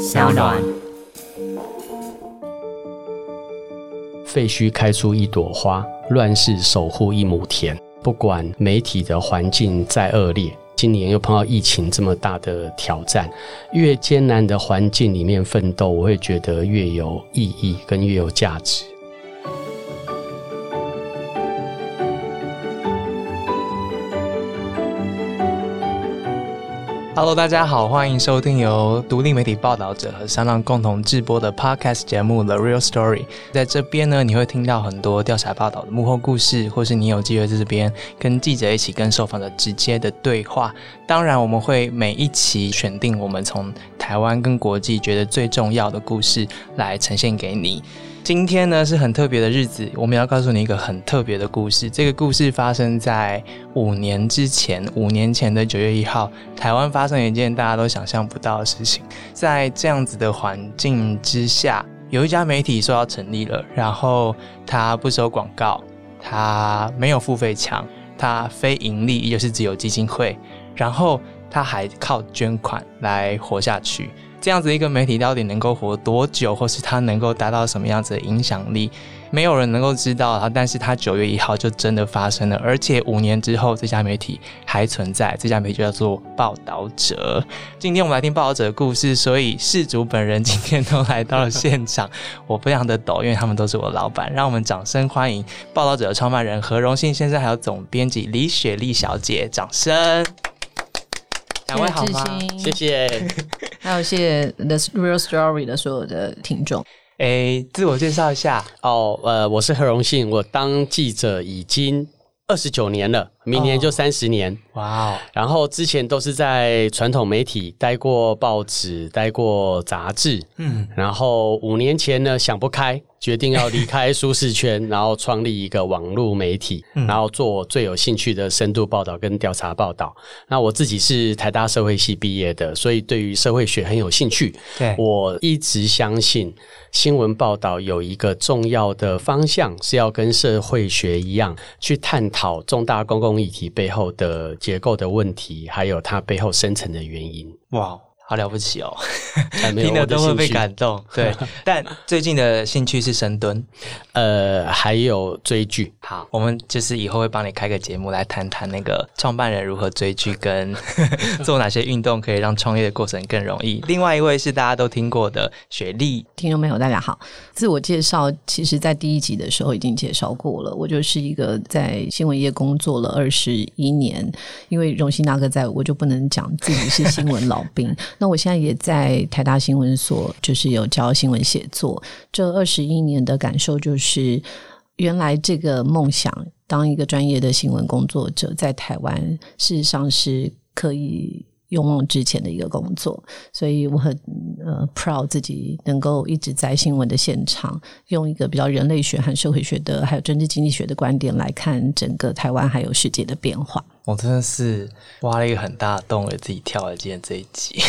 小暖。废墟开出一朵花，乱世守护一亩田。不管媒体的环境再恶劣，今年又碰到疫情这么大的挑战，越艰难的环境里面奋斗，我会觉得越有意义，跟越有价值。Hello，大家好，欢迎收听由独立媒体报道者和商浪共同制播的 Podcast 节目《The Real Story》。在这边呢，你会听到很多调查报道的幕后故事，或是你有机会在这边跟记者一起跟受访者直接的对话。当然，我们会每一期选定我们从台湾跟国际觉得最重要的故事来呈现给你。今天呢是很特别的日子，我们要告诉你一个很特别的故事。这个故事发生在五年之前，五年前的九月一号，台湾发生了一件大家都想象不到的事情。在这样子的环境之下，有一家媒体说要成立了，然后它不收广告，它没有付费墙，它非盈利，也就是只有基金会，然后它还靠捐款来活下去。这样子一个媒体到底能够活多久，或是它能够达到什么样子的影响力，没有人能够知道啊。但是它九月一号就真的发生了，而且五年之后，这家媒体还存在。这家媒体叫做报道者。今天我们来听报道者的故事，所以事主本人今天都来到了现场，我非常的抖，因为他们都是我的老板。让我们掌声欢迎报道者的创办人何荣信先生，还有总编辑李雪莉小姐，掌声。两位好吗？谢谢。还有谢谢 The Real Story 的所有的听众。哎，自我介绍一下哦。呃，我是何荣信，我当记者已经二十九年了，明年就三十年。哇哦！然后之前都是在传统媒体待过，报纸待过，杂志。嗯。然后五年前呢，想不开。决定要离开舒适圈，然后创立一个网络媒体，然后做我最有兴趣的深度报道跟调查报道。那我自己是台大社会系毕业的，所以对于社会学很有兴趣。对我一直相信，新闻报道有一个重要的方向是要跟社会学一样，去探讨重大公共议题背后的结构的问题，还有它背后深层的原因。哇！好了不起哦，听了都会被感动。对，但最近的兴趣是深蹲，呃，还有追剧。好，我们就是以后会帮你开个节目来谈谈那个创办人如何追剧，跟 做哪些运动可以让创业的过程更容易。另外一位是大家都听过的雪莉，听众朋友大家好。自我介绍，其实在第一集的时候已经介绍过了。我就是一个在新闻业工作了二十一年，因为荣幸大哥在我就不能讲自己是新闻老兵。那我现在也在台大新闻所，就是有教新闻写作。这二十一年的感受就是，原来这个梦想当一个专业的新闻工作者，在台湾事实上是可以。勇往直前的一个工作，所以我很呃 proud 自己能够一直在新闻的现场，用一个比较人类学和社会学的，还有政治经济学的观点来看整个台湾还有世界的变化。我真的是挖了一个很大的洞，给自己跳了今天这一集，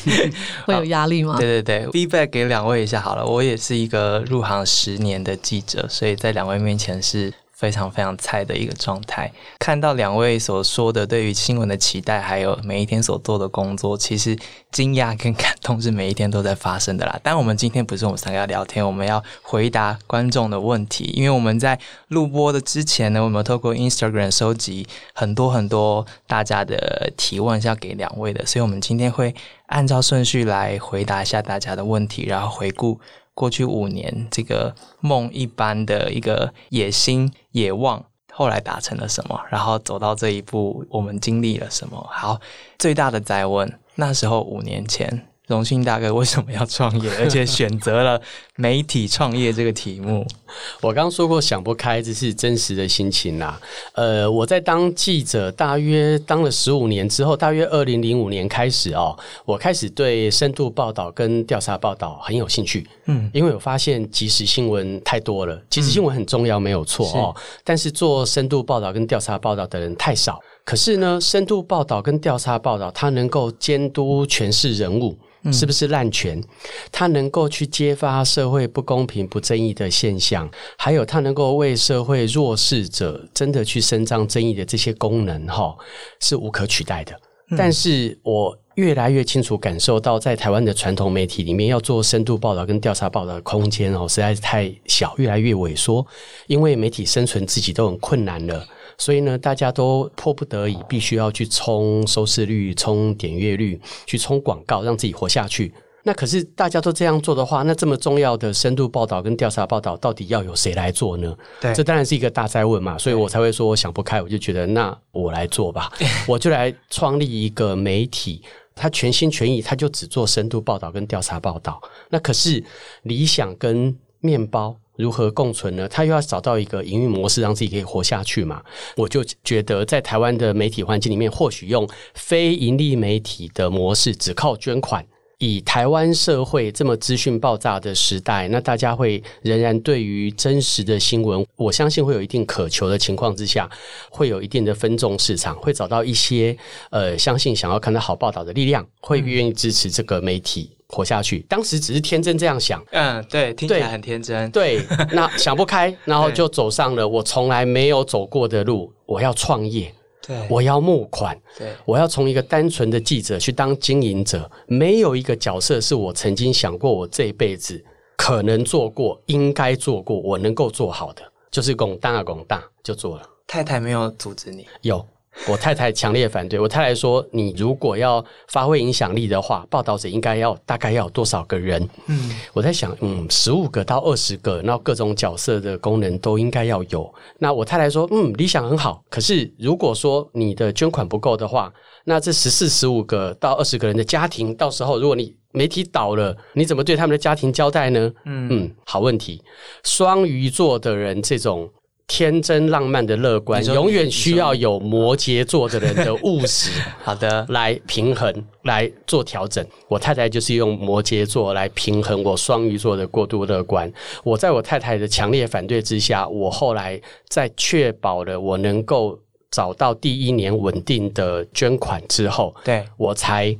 会有压力吗？对对对，feedback 给两位一下好了。我也是一个入行十年的记者，所以在两位面前是。非常非常菜的一个状态。看到两位所说的对于新闻的期待，还有每一天所做的工作，其实惊讶跟感动是每一天都在发生的啦。但我们今天不是我们三个要聊天，我们要回答观众的问题。因为我们在录播的之前呢，我们透过 Instagram 收集很多很多大家的提问，是要给两位的，所以我们今天会按照顺序来回答一下大家的问题，然后回顾。过去五年，这个梦一般的一个野心、野望，后来达成了什么？然后走到这一步，我们经历了什么？好，最大的再问，那时候五年前。荣幸大哥为什么要创业，而且选择了媒体创业这个题目？我刚说过想不开，这是真实的心情啦。呃，我在当记者大约当了十五年之后，大约二零零五年开始哦，我开始对深度报道跟调查报道很有兴趣。嗯，因为我发现即时新闻太多了，即时新闻很重要，没有错哦。但是做深度报道跟调查报道的人太少。可是呢，深度报道跟调查报道，它能够监督权势人物。是不是滥权？他能够去揭发社会不公平、不正义的现象，还有他能够为社会弱势者真的去伸张正义的这些功能，哈，是无可取代的。但是我越来越清楚感受到，在台湾的传统媒体里面，要做深度报道跟调查报道的空间哦，实在是太小，越来越萎缩。因为媒体生存自己都很困难了，所以呢，大家都迫不得已，必须要去冲收视率、冲点阅率、去冲广告，让自己活下去。那可是大家都这样做的话，那这么重要的深度报道跟调查报道，到底要由谁来做呢？对这当然是一个大灾问嘛，所以我才会说我想不开，我就觉得那我来做吧，我就来创立一个媒体。他全心全意，他就只做深度报道跟调查报道。那可是理想跟面包如何共存呢？他又要找到一个营运模式，让自己可以活下去嘛。我就觉得，在台湾的媒体环境里面，或许用非盈利媒体的模式，只靠捐款。以台湾社会这么资讯爆炸的时代，那大家会仍然对于真实的新闻，我相信会有一定渴求的情况之下，会有一定的分众市场，会找到一些呃相信想要看到好报道的力量，会愿意支持这个媒体活下去。当时只是天真这样想，嗯，对，听起对来很天真。对，那想不开，然后就走上了我从来没有走过的路，我要创业，对，我要募款。对，我要从一个单纯的记者去当经营者，没有一个角色是我曾经想过我这一辈子可能做过、应该做过、我能够做好的，就是拱大拱大就做了。太太没有阻止你。有我太太强烈反对，我太太说：“你如果要发挥影响力的话，报道者应该要大概要有多少个人？”嗯，我在想，嗯，十五个到二十个，然后各种角色的功能都应该要有。那我太太说，嗯，理想很好，可是如果说你的捐款不够的话，那这十四、十五个到二十个人的家庭，到时候如果你媒体倒了，你怎么对他们的家庭交代呢？嗯嗯，好问题。双鱼座的人这种。天真浪漫的乐观，永远需要有摩羯座的人的务实。好的，来平衡，来做调整。我太太就是用摩羯座来平衡我双鱼座的过度乐观。我在我太太的强烈反对之下，我后来在确保了我能够找到第一年稳定的捐款之后，对，我才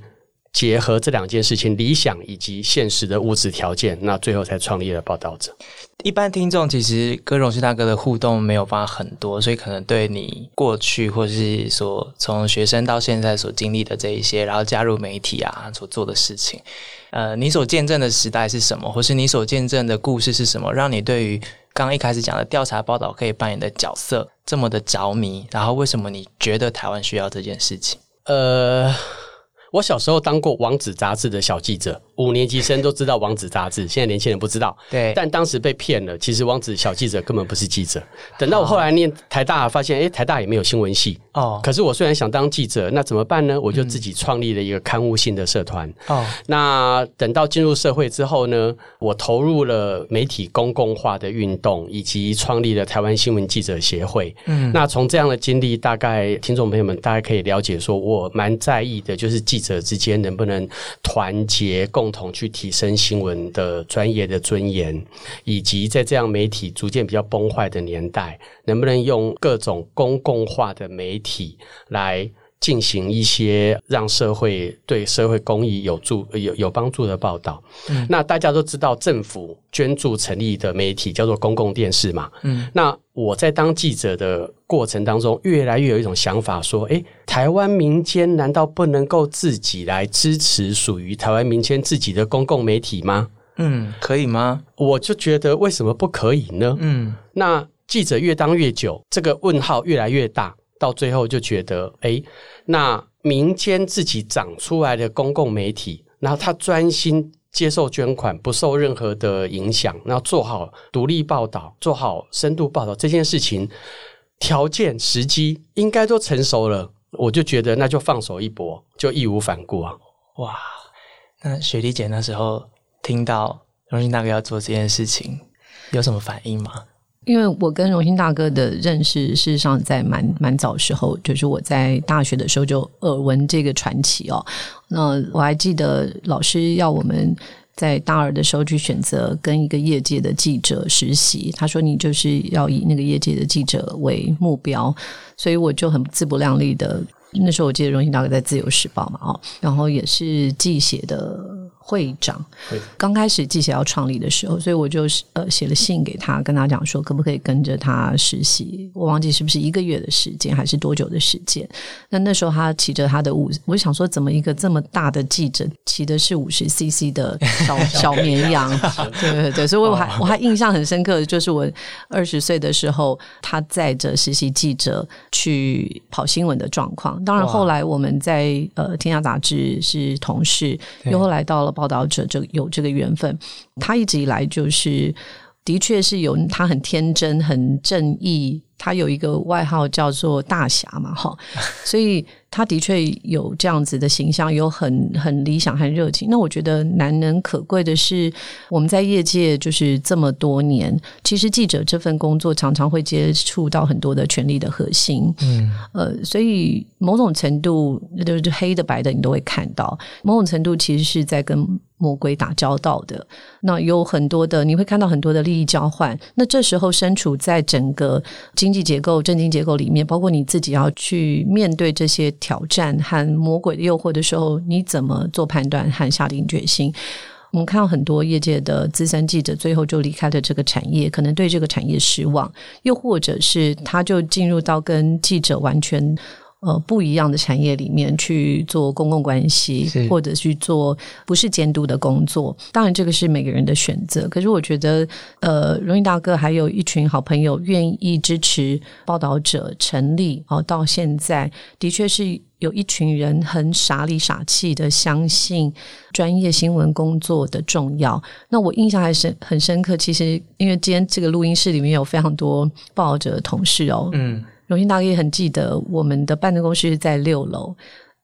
结合这两件事情，理想以及现实的物质条件，那最后才创立了报道者。一般听众其实跟荣旭大哥的互动没有办法很多，所以可能对你过去或是所从学生到现在所经历的这一些，然后加入媒体啊所做的事情，呃，你所见证的时代是什么，或是你所见证的故事是什么，让你对于刚刚一开始讲的调查报道可以扮演的角色这么的着迷？然后为什么你觉得台湾需要这件事情？呃，我小时候当过《王子》杂志的小记者，五年级生都知道《王子》杂志，现在年轻人不知道。对，但当时被骗了，其实王子小记者根本不是记者。等到我后来念台大，发现哎，台大也没有新闻系。哦可是我虽然想当记者，那怎么办呢？我就自己创立了一个刊物性的社团。哦，那等到进入社会之后呢，我投入了媒体公共化的运动，以及创立了台湾新闻记者协会。嗯，那从这样的经历，大概听众朋友们大概可以了解，说我蛮在意的，就是记者之间能不能团结，共共同去提升新闻的专业的尊严，以及在这样媒体逐渐比较崩坏的年代，能不能用各种公共化的媒体来。进行一些让社会对社会公益有助有有帮助的报道。那大家都知道，政府捐助成立的媒体叫做公共电视嘛。嗯，那我在当记者的过程当中，越来越有一种想法，说：诶，台湾民间难道不能够自己来支持属于台湾民间自己的公共媒体吗？嗯，可以吗？我就觉得为什么不可以呢？嗯，那记者越当越久，这个问号越来越大，到最后就觉得，诶，那民间自己长出来的公共媒体，然后他专心接受捐款，不受任何的影响，然后做好独立报道，做好深度报道这件事情，条件时机应该都成熟了，我就觉得那就放手一搏，就义无反顾啊。哇，那雪莉姐那时候听到荣幸大哥要做这件事情，有什么反应吗？因为我跟荣兴大哥的认识，事实上在蛮蛮早时候，就是我在大学的时候就耳闻这个传奇哦。那我还记得老师要我们在大二的时候去选择跟一个业界的记者实习，他说你就是要以那个业界的记者为目标，所以我就很自不量力的。那时候我记得荣幸大哥在《自由时报》嘛，哦，然后也是寄写的会长。刚开始记者要创立的时候，所以我就呃写了信给他，跟他讲说可不可以跟着他实习。我忘记是不是一个月的时间，还是多久的时间。那那时候他骑着他的五，我想说怎么一个这么大的记者骑的是五十 CC 的小 小绵羊？对对对，所以我还我还印象很深刻的就是我二十岁的时候，他载着实习记者去跑新闻的状况。当然后来我们在呃天下杂志是同事，又后来到了报道者，就有这个缘分。他一直以来就是的确是有他很天真、很正义。他有一个外号叫做大侠嘛，哈，所以他的确有这样子的形象，有很很理想和热情。那我觉得难能可贵的是，我们在业界就是这么多年，其实记者这份工作常常会接触到很多的权力的核心，嗯，呃，所以某种程度就是黑的白的你都会看到，某种程度其实是在跟魔鬼打交道的。那有很多的你会看到很多的利益交换，那这时候身处在整个经经济结构、政经结构里面，包括你自己要去面对这些挑战和魔鬼的诱惑的时候，你怎么做判断和下定决心？我们看到很多业界的资深记者最后就离开了这个产业，可能对这个产业失望，又或者是他就进入到跟记者完全。呃，不一样的产业里面去做公共关系，或者去做不是监督的工作。当然，这个是每个人的选择。可是，我觉得，呃，荣誉大哥还有一群好朋友愿意支持报道者成立。哦，到现在的确是有一群人很傻里傻气的相信专业新闻工作的重要。那我印象还是很深刻。其实，因为今天这个录音室里面有非常多报道者的同事哦，嗯。荣幸大哥也很记得，我们的办公室在六楼。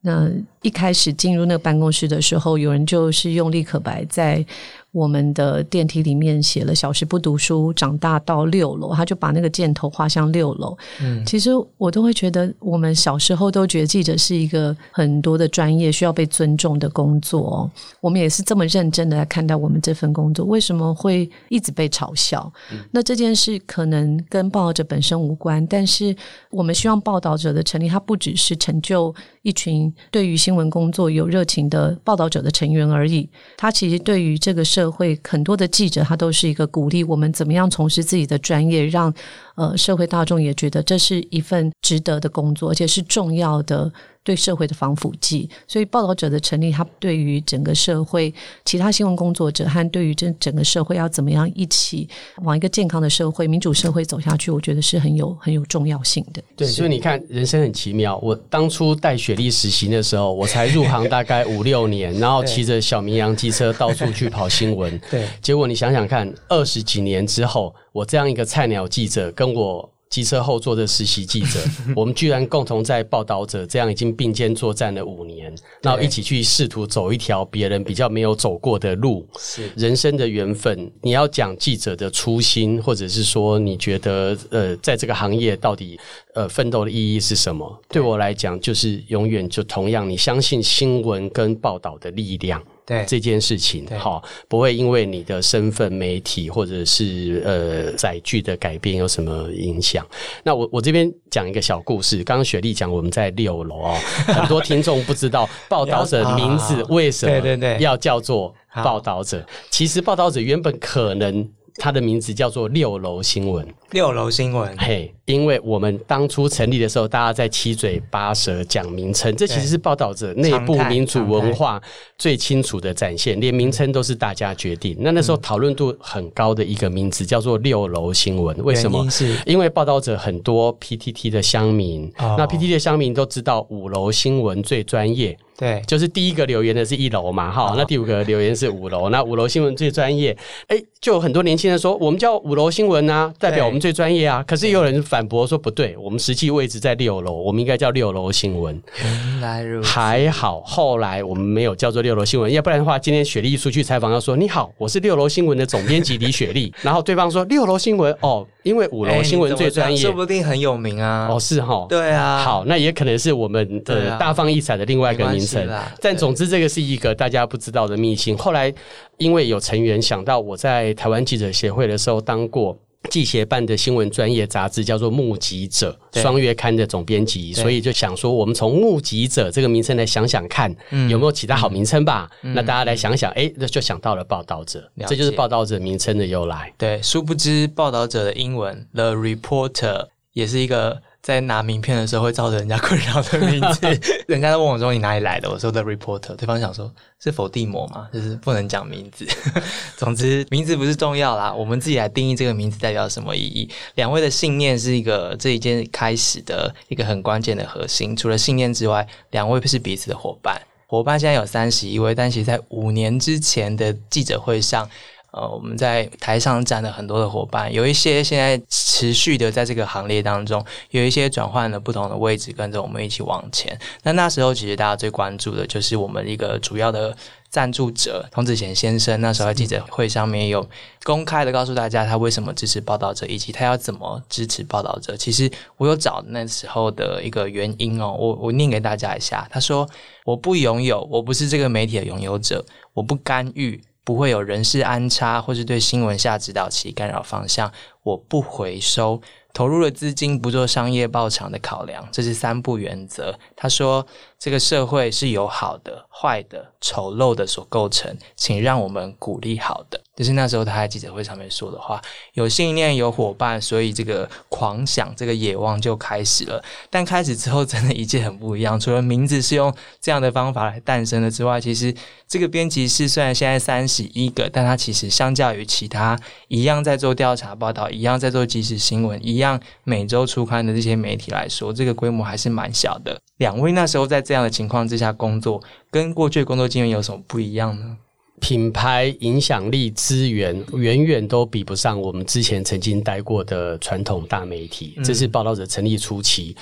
那一开始进入那个办公室的时候，有人就是用立可白在。我们的电梯里面写了“小时不读书，长大到六楼”，他就把那个箭头画向六楼。嗯，其实我都会觉得，我们小时候都觉得记者是一个很多的专业需要被尊重的工作。我们也是这么认真的来看待我们这份工作，为什么会一直被嘲笑？那这件事可能跟报道者本身无关，但是我们希望报道者的成立，它不只是成就一群对于新闻工作有热情的报道者的成员而已，它其实对于这个社会很多的记者，他都是一个鼓励我们怎么样从事自己的专业，让呃社会大众也觉得这是一份值得的工作，而且是重要的。对社会的防腐剂，所以报道者的成立，它对于整个社会其他新闻工作者和对于这整个社会要怎么样一起往一个健康的社会、民主社会走下去，我觉得是很有很有重要性的。对，所以你看，人生很奇妙。我当初带雪莉实习的时候，我才入行大概五六年，然后骑着小绵羊机车到处去跑新闻。对，结果你想想看，二十几年之后，我这样一个菜鸟记者，跟我。机车后座的实习记者，我们居然共同在报道者这样已经并肩作战了五年，然后一起去试图走一条别人比较没有走过的路，是人生的缘分。你要讲记者的初心，或者是说你觉得呃，在这个行业到底呃奋斗的意义是什么？对我来讲，就是永远就同样，你相信新闻跟报道的力量。对这件事情，好，不会因为你的身份、媒体或者是呃载具的改变有什么影响。那我我这边讲一个小故事。刚刚雪莉讲我们在六楼哦，很多听众不知道报道者名字为什么要叫做报道者。其实报道者原本可能他的名字叫做六楼新闻。六楼新闻，嘿，因为我们当初成立的时候，大家在七嘴八舌讲名称，这其实是报道者内部民主文化最清楚的展现，连名称都是大家决定。那那时候讨论度很高的一个名字叫做六楼新闻，为什么？是因为报道者很多 PTT 的乡民，那 PTT 的乡民都知道五楼新闻最专业，对，就是第一个留言的是一楼嘛，哈，那第五个留言是五楼，那五楼新闻最专业，哎，就有很多年轻人说，我们叫五楼新闻啊，代表我们。最专业啊！可是也有人反驳说不对，我们实际位置在六楼，我们应该叫六楼新闻。原来如此，还好后来我们没有叫做六楼新闻，要不然的话，今天雪莉出去采访要说你好，我是六楼新闻的总编辑李雪莉，然后对方说六楼新闻哦，因为五楼新闻最专业，说不定很有名啊。哦，是哈，对啊。好，那也可能是我们的大放异彩的另外一个名称。但总之，这个是一个大家不知道的秘辛。后来因为有成员想到我在台湾记者协会的时候当过。记协办的新闻专业杂志，叫做《目击者》双月刊的总编辑，所以就想说，我们从“目击者”这个名称来想想看，有没有其他好名称吧？那大家来想想，哎，那就想到了“报道者”，这就是“报道者”名称的由来。对，殊不知“报道者”的英文 “the reporter” 也是一个。在拿名片的时候会造成人家困扰的名字，人家都问我说你哪里来的？我说 The Reporter，对方想说是否地魔嘛，就是不能讲名字。总之名字不是重要啦，我们自己来定义这个名字代表什么意义。两位的信念是一个这一件开始的一个很关键的核心。除了信念之外，两位是彼此的伙伴。伙伴现在有三十一位，但其实在五年之前的记者会上。呃，我们在台上站了很多的伙伴，有一些现在持续的在这个行列当中，有一些转换了不同的位置，跟着我们一起往前。那那时候其实大家最关注的就是我们一个主要的赞助者童子贤先生。那时候在记者会上面有公开的告诉大家他为什么支持报道者，以及他要怎么支持报道者。其实我有找那时候的一个原因哦，我我念给大家一下。他说：“我不拥有，我不是这个媒体的拥有者，我不干预。”不会有人事安插，或是对新闻下指导其干扰方向。我不回收投入了资金，不做商业报偿的考量，这是三不原则。他说：“这个社会是由好的、坏的、丑陋的所构成，请让我们鼓励好的。”就是那时候他在记者会上面说的话。有信念，有伙伴，所以这个狂想、这个野望就开始了。但开始之后，真的一切很不一样。除了名字是用这样的方法来诞生的之外，其实这个编辑室虽然现在三十一个，但它其实相较于其他一样在做调查报道。一样在做即时新闻，一样每周出刊的这些媒体来说，这个规模还是蛮小的。两位那时候在这样的情况之下工作，跟过去的工作经验有什么不一样呢？品牌影响力资源远远都比不上我们之前曾经待过的传统大媒体。这是报道者成立初期。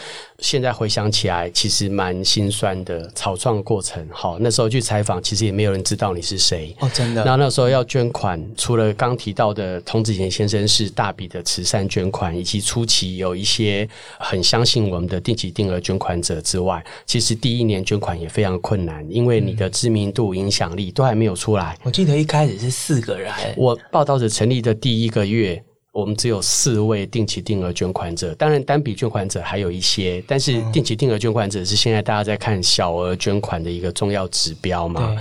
现在回想起来，其实蛮心酸的。草创过程，好，那时候去采访，其实也没有人知道你是谁。哦，真的。然后那时候要捐款，除了刚提到的童子贤先生是大笔的慈善捐款，以及初期有一些很相信我们的定期定额捐款者之外，其实第一年捐款也非常困难，因为你的知名度、影响力都还没有出来。我记得一开始是四个人。我报道者成立的第一个月。我们只有四位定期定额捐款者，当然单笔捐款者还有一些，但是定期定额捐款者是现在大家在看小额捐款的一个重要指标嘛？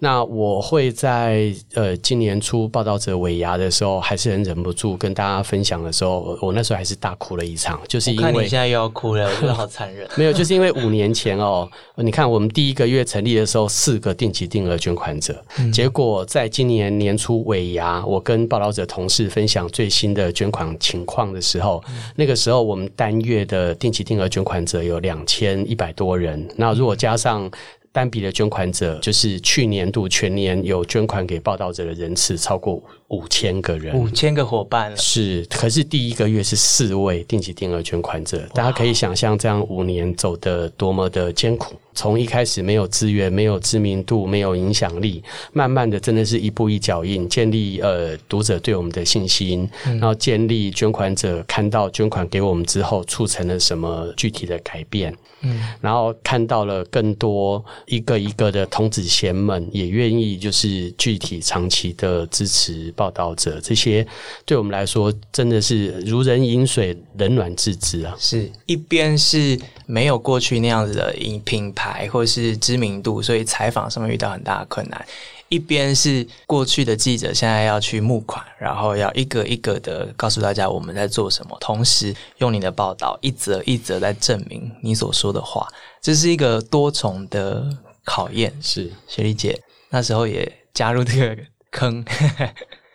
那我会在呃今年初报道者尾牙的时候，还是很忍不住跟大家分享的时候，我那时候还是大哭了一场，就是因为你现在又要哭了，我觉得好残忍。没有，就是因为五年前哦，你看我们第一个月成立的时候，四个定期定额捐款者，结果在今年年初尾牙，我跟报道者同事分享最新。的捐款情况的时候，那个时候我们单月的定期定额捐款者有两千一百多人。那如果加上单笔的捐款者，就是去年度全年有捐款给报道者的人次超过五千个人，五千个伙伴是。可是第一个月是四位定期定额捐款者，大家可以想象这样五年走的多么的艰苦。从一开始没有资源、没有知名度、没有影响力，慢慢的真的是一步一脚印，建立呃读者对我们的信心，然后建立捐款者看到捐款给我们之后，促成了什么具体的改变，嗯，然后看到了更多一个一个的童子贤们也愿意就是具体长期的支持报道者，这些对我们来说真的是如人饮水，冷暖自知啊，是一边是。没有过去那样子的品品牌或是知名度，所以采访上面遇到很大的困难。一边是过去的记者，现在要去募款，然后要一个一个的告诉大家我们在做什么，同时用你的报道一则一则在证明你所说的话，这是一个多重的考验。是雪莉姐那时候也加入这个坑。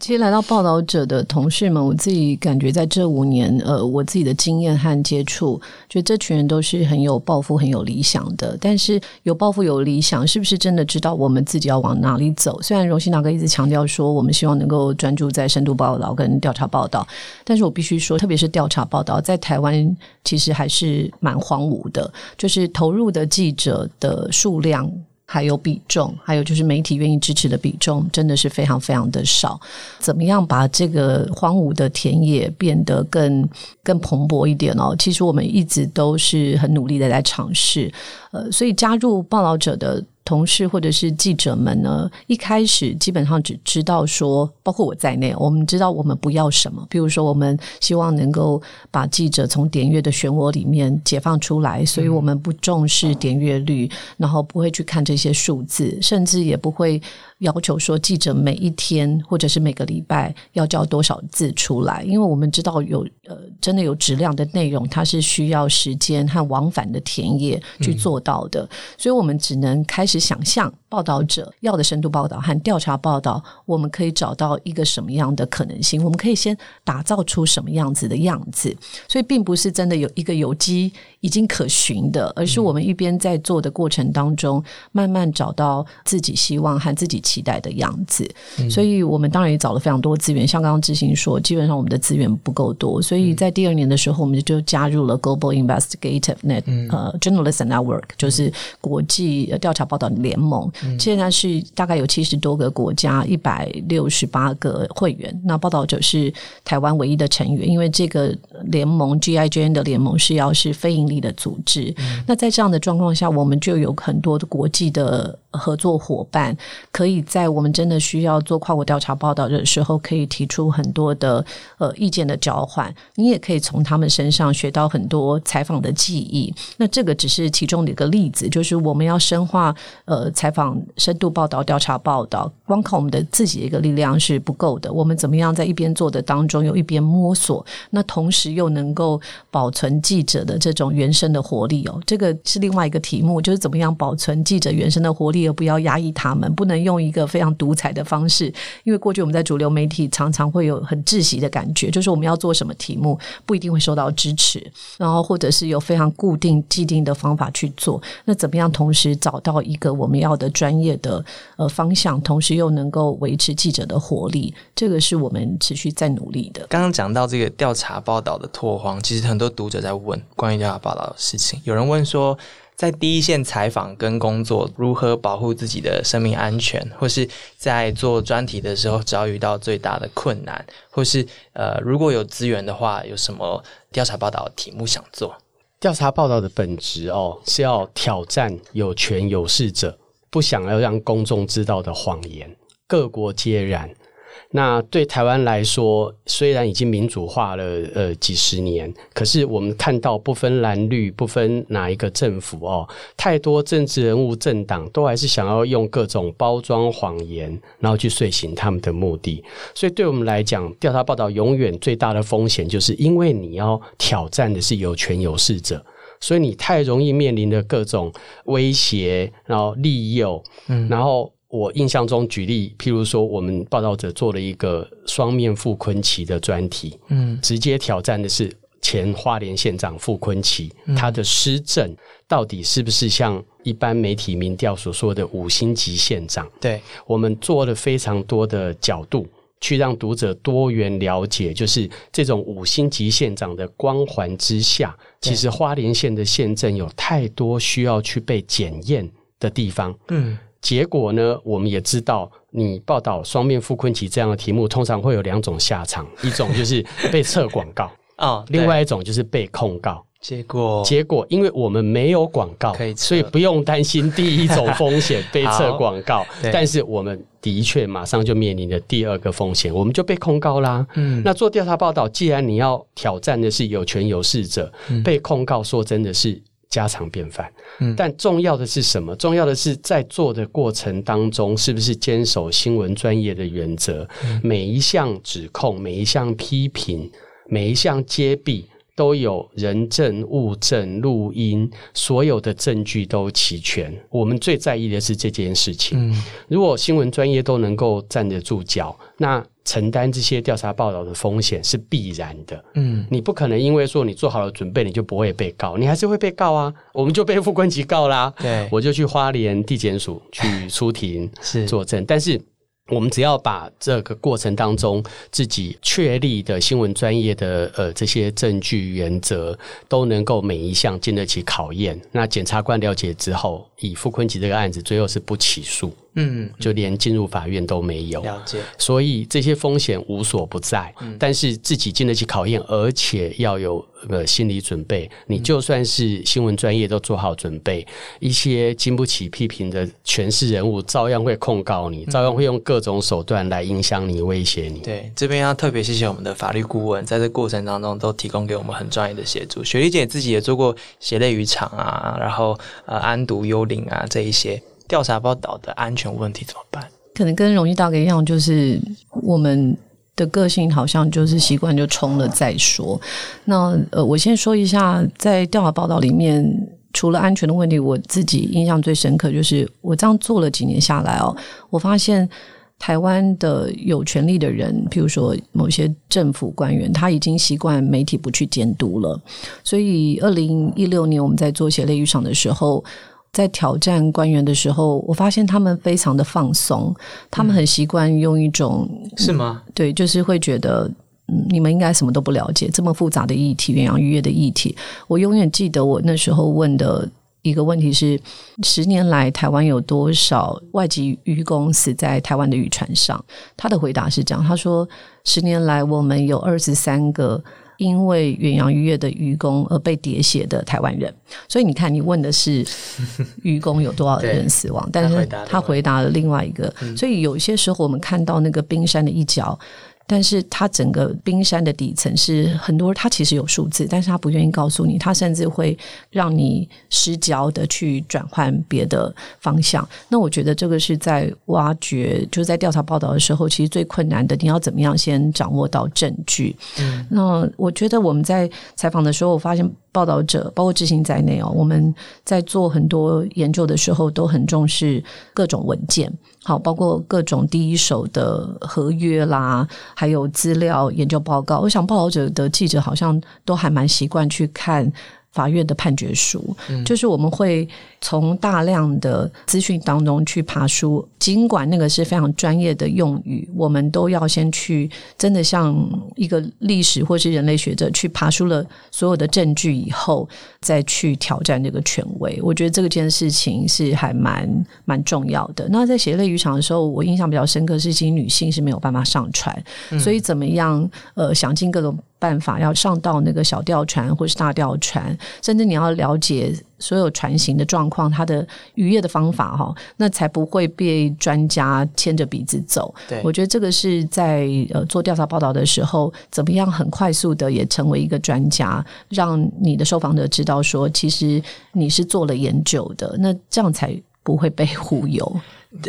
其实来到报道者的同事们，我自己感觉在这五年，呃，我自己的经验和接触，觉得这群人都是很有抱负、很有理想的。但是有抱负、有理想，是不是真的知道我们自己要往哪里走？虽然荣幸大哥一直强调说，我们希望能够专注在深度报道跟调查报道，但是我必须说，特别是调查报道，在台湾其实还是蛮荒芜的，就是投入的记者的数量。还有比重，还有就是媒体愿意支持的比重，真的是非常非常的少。怎么样把这个荒芜的田野变得更更蓬勃一点哦？其实我们一直都是很努力的在尝试。呃，所以加入报道者的同事或者是记者们呢，一开始基本上只知道说，包括我在内，我们知道我们不要什么。比如说，我们希望能够把记者从点阅的漩涡里面解放出来，所以我们不重视点阅率，然后不会去看这些数字，甚至也不会。要求说记者每一天或者是每个礼拜要交多少字出来，因为我们知道有呃真的有质量的内容，它是需要时间和往返的田野去做到的，所以我们只能开始想象报道者要的深度报道和调查报道，我们可以找到一个什么样的可能性？我们可以先打造出什么样子的样子？所以并不是真的有一个有机已经可循的，而是我们一边在做的过程当中，慢慢找到自己希望和自己。期待的样子，所以我们当然也找了非常多资源。像刚刚志行说，基本上我们的资源不够多，所以在第二年的时候，我们就加入了 Global Investigative Net 呃 Journalist Network，就是国际调查报道联盟。现在是大概有七十多个国家，一百六十八个会员。那报道者是台湾唯一的成员，因为这个联盟 GIGN 的联盟是要是非盈利的组织。那在这样的状况下，我们就有很多的国际的。合作伙伴可以在我们真的需要做跨国调查报道的时候，可以提出很多的呃意见的交换。你也可以从他们身上学到很多采访的记忆。那这个只是其中的一个例子，就是我们要深化呃采访、深度报道、调查报道，光靠我们的自己的一个力量是不够的。我们怎么样在一边做的当中，又一边摸索，那同时又能够保存记者的这种原生的活力哦？这个是另外一个题目，就是怎么样保存记者原生的活力。而不要压抑他们，不能用一个非常独裁的方式。因为过去我们在主流媒体常常会有很窒息的感觉，就是我们要做什么题目不一定会受到支持，然后或者是有非常固定既定的方法去做。那怎么样同时找到一个我们要的专业的呃方向，同时又能够维持记者的活力？这个是我们持续在努力的。刚刚讲到这个调查报道的拓荒，其实很多读者在问关于调查报道的事情，有人问说。在第一线采访跟工作，如何保护自己的生命安全，或是在做专题的时候遭遇到最大的困难，或是呃，如果有资源的话，有什么调查报道题目想做？调查报道的本质哦，是要挑战有权有势者不想要让公众知道的谎言，各国皆然。那对台湾来说，虽然已经民主化了呃几十年，可是我们看到不分蓝绿、不分哪一个政府哦，太多政治人物、政党都还是想要用各种包装谎言，然后去遂行他们的目的。所以对我们来讲，调查报道永远最大的风险，就是因为你要挑战的是有权有势者，所以你太容易面临的各种威胁，然后利诱，嗯，然后。我印象中，举例，譬如说，我们报道者做了一个双面傅昆奇的专题，嗯，直接挑战的是前花莲县长傅昆奇，他的施政到底是不是像一般媒体民调所说的五星级县长？对。我们做了非常多的角度，去让读者多元了解，就是这种五星级县长的光环之下，其实花莲县的县政有太多需要去被检验的地方，嗯。结果呢？我们也知道，你报道双面傅昆奇这样的题目，通常会有两种下场：一种就是被测广告 啊，另外一种就是被控告。结果，结果，因为我们没有广告，所以不用担心第一种风险 被测广告。但是我们的确马上就面临了第二个风险，我们就被控告啦。嗯，那做调查报道，既然你要挑战的是有权有势者，被控告，说真的是。家常便饭，但重要的是什么？重要的是在做的过程当中，是不是坚守新闻专业的原则？每一项指控、每一项批评、每一项揭弊，都有人证、物证、录音，所有的证据都齐全。我们最在意的是这件事情。如果新闻专业都能够站得住脚，那。承担这些调查报道的风险是必然的，嗯，你不可能因为说你做好了准备，你就不会被告，你还是会被告啊。我们就被副官级告啦，对，我就去花莲地检署去出庭 是作证。但是我们只要把这个过程当中自己确立的新闻专业的呃这些证据原则都能够每一项经得起考验，那检察官了解之后，以傅昆吉这个案子最后是不起诉。嗯，就连进入法院都没有。了解。所以这些风险无所不在，但是自己经得起考验，而且要有呃心理准备。你就算是新闻专业都做好准备，一些经不起批评的权势人物，照样会控告你，照样会用各种手段来影响你、威胁你。对，这边要特别谢谢我们的法律顾问，在这过程当中都提供给我们很专业的协助。雪莉姐自己也做过血泪渔场啊，然后呃安毒幽灵啊这一些调查报道的安全问题怎么办？可能跟荣誉大哥一样，就是我们的个性好像就是习惯就冲了再说。那呃，我先说一下，在调查报道里面，除了安全的问题，我自己印象最深刻就是我这样做了几年下来哦，我发现台湾的有权利的人，譬如说某些政府官员，他已经习惯媒体不去监督了。所以，二零一六年我们在做血泪渔场的时候。在挑战官员的时候，我发现他们非常的放松，他们很习惯用一种是吗？对，就是会觉得，嗯，你们应该什么都不了解，这么复杂的议题，远洋渔业的议题。我永远记得我那时候问的一个问题是：十年来台湾有多少外籍渔工死在台湾的渔船上？他的回答是这样，他说：十年来我们有二十三个。因为远洋渔业的渔工而被喋血的台湾人，所以你看，你问的是 渔工有多少人死亡，但是他回答了另外一个，所以有些时候我们看到那个冰山的一角。但是它整个冰山的底层是很多，它其实有数字，但是他不愿意告诉你，他甚至会让你失焦的去转换别的方向。那我觉得这个是在挖掘，就是在调查报道的时候，其实最困难的，你要怎么样先掌握到证据？嗯，那我觉得我们在采访的时候，我发现。报道者，包括知行在内哦，我们在做很多研究的时候，都很重视各种文件，好，包括各种第一手的合约啦，还有资料研究报告。我想，报道者的记者好像都还蛮习惯去看。法院的判决书，就是我们会从大量的资讯当中去爬书，尽管那个是非常专业的用语，我们都要先去真的像一个历史或是人类学者去爬书了所有的证据以后，再去挑战这个权威。我觉得这个件事情是还蛮蛮重要的。那在写类渔场的时候，我印象比较深刻是，其实女性是没有办法上船，所以怎么样？呃，想尽各种。办法要上到那个小吊船或是大吊船，甚至你要了解所有船型的状况，它的渔业的方法哈，那才不会被专家牵着鼻子走。对，我觉得这个是在呃做调查报道的时候，怎么样很快速的也成为一个专家，让你的受访者知道说，其实你是做了研究的，那这样才不会被忽悠。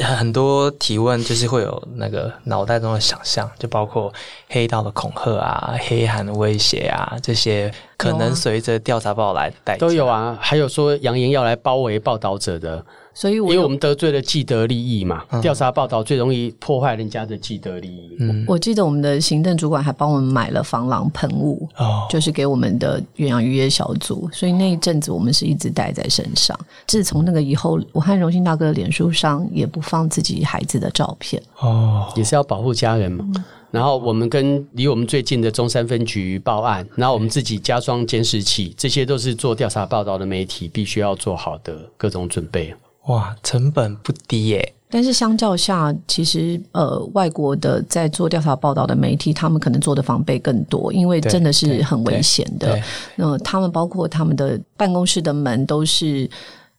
很多提问就是会有那个脑袋中的想象，就包括黑道的恐吓啊、黑函的威胁啊，这些可能随着调查报来带都有啊。还有说扬言要来包围报道者的。所以，因为我们得罪了既得利益嘛，调查报道最容易破坏人家的既得利益。嗯，我记得我们的行政主管还帮我们买了防狼喷雾，哦，就是给我们的远洋渔业小组。所以那一阵子我们是一直带在身上。自从那个以后，我和荣幸大哥的脸书上也不放自己孩子的照片。哦，也是要保护家人嘛。然后我们跟离我们最近的中山分局报案，然后我们自己加装监视器，这些都是做调查报道的媒体必须要做好的各种准备。哇，成本不低耶！但是相较下，其实呃，外国的在做调查报道的媒体，他们可能做的防备更多，因为真的是很危险的。那他们包括他们的办公室的门都是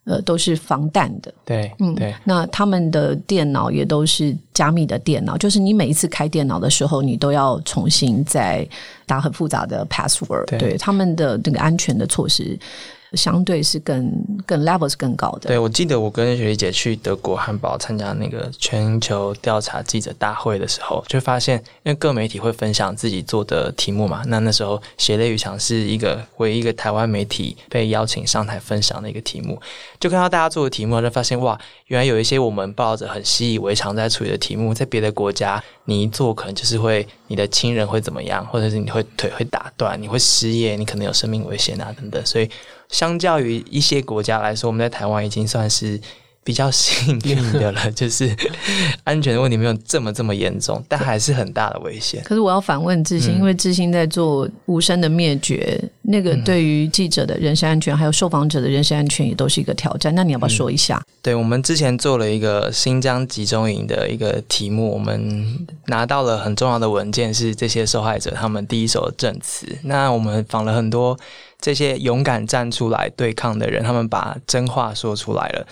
呃都是防弹的，对，嗯，对。那他们的电脑也都是加密的电脑，就是你每一次开电脑的时候，你都要重新再打很复杂的 password。对，他们的这个安全的措施。相对是更更 level 是更高的。对，我记得我跟雪莉姐去德国汉堡参加那个全球调查记者大会的时候，就发现，因为各媒体会分享自己做的题目嘛，那那时候血泪渔场是一个唯一一个台湾媒体被邀请上台分享的一个题目，就看到大家做的题目，就发现哇，原来有一些我们抱着很习以为常在处理的题目，在别的国家你一做可能就是会你的亲人会怎么样，或者是你会腿会打断，你会失业，你可能有生命危险啊等等，所以。相较于一些国家来说，我们在台湾已经算是比较幸运的了，就是安全的问题没有这么这么严重，但还是很大的危险。可是我要反问志兴，因为志兴在做无声的灭绝，那个对于记者的人身安全，还有受访者的人身安全，也都是一个挑战。那你要不要说一下？对，我们之前做了一个新疆集中营的一个题目，我们拿到了很重要的文件，是这些受害者他们第一手的证词。那我们访了很多这些勇敢站出来对抗的人，他们把真话说出来了。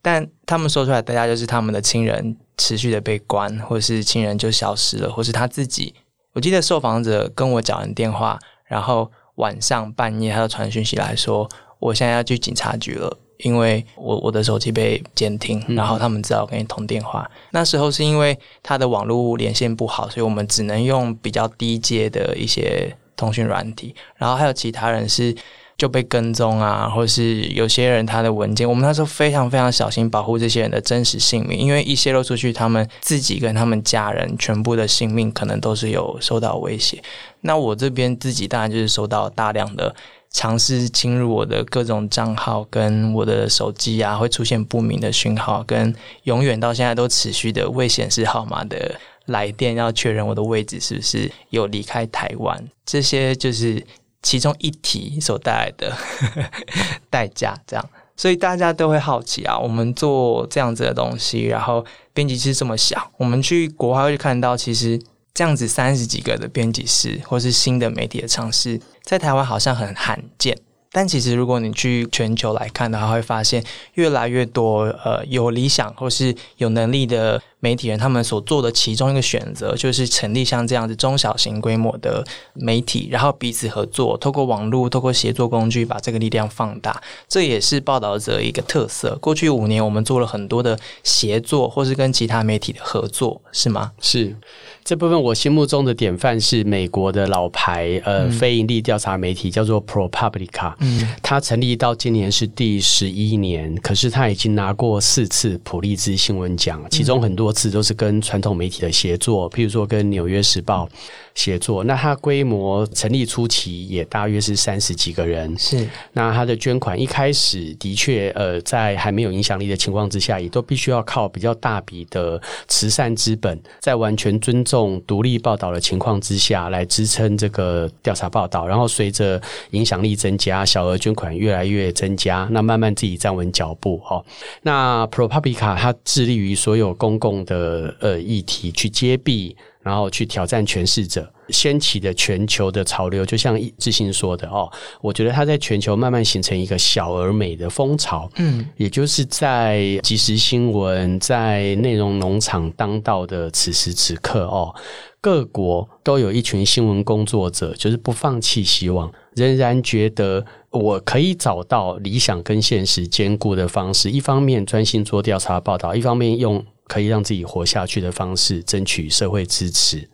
但他们说出来，大家就是他们的亲人持续的被关，或是亲人就消失了，或是他自己。我记得受访者跟我讲完电话，然后晚上半夜他就传讯息来说，我现在要去警察局了，因为我我的手机被监听，然后他们知道我跟你通电话。那时候是因为他的网络连线不好，所以我们只能用比较低阶的一些通讯软体，然后还有其他人是。就被跟踪啊，或是有些人他的文件，我们那时候非常非常小心保护这些人的真实姓名，因为一泄露出去，他们自己跟他们家人全部的性命可能都是有受到威胁。那我这边自己当然就是收到大量的尝试侵入我的各种账号跟我的手机啊，会出现不明的讯号，跟永远到现在都持续的未显示号码的来电，要确认我的位置是不是有离开台湾，这些就是。其中一题所带来的 代价，这样，所以大家都会好奇啊。我们做这样子的东西，然后编辑室这么小，我们去国外会看到，其实这样子三十几个的编辑室，或是新的媒体的尝试，在台湾好像很罕见。但其实，如果你去全球来看的话，会发现越来越多呃有理想或是有能力的媒体人，他们所做的其中一个选择，就是成立像这样子中小型规模的媒体，然后彼此合作，透过网络，透过协作工具，把这个力量放大。这也是报道者一个特色。过去五年，我们做了很多的协作，或是跟其他媒体的合作，是吗？是。这部分我心目中的典范是美国的老牌呃非盈利调查媒体，叫做 ProPublica。嗯，它成立到今年是第十一年，可是它已经拿过四次普利兹新闻奖，其中很多次都是跟传统媒体的协作，譬如说跟《纽约时报》。协作，那它规模成立初期也大约是三十几个人。是，那它的捐款一开始的确，呃，在还没有影响力的情况之下，也都必须要靠比较大笔的慈善资本，在完全尊重独立报道的情况之下来支撑这个调查报道。然后随着影响力增加，小额捐款越来越增加，那慢慢自己站稳脚步。哦，那 ProPublica 它致力于所有公共的呃议题去揭弊。然后去挑战诠释者掀起的全球的潮流，就像志信说的哦，我觉得它在全球慢慢形成一个小而美的风潮，嗯，也就是在即时新闻、在内容农场当道的此时此刻哦，各国都有一群新闻工作者，就是不放弃希望，仍然觉得我可以找到理想跟现实兼顾的方式，一方面专心做调查报道，一方面用。可以让自己活下去的方式，争取社会支持。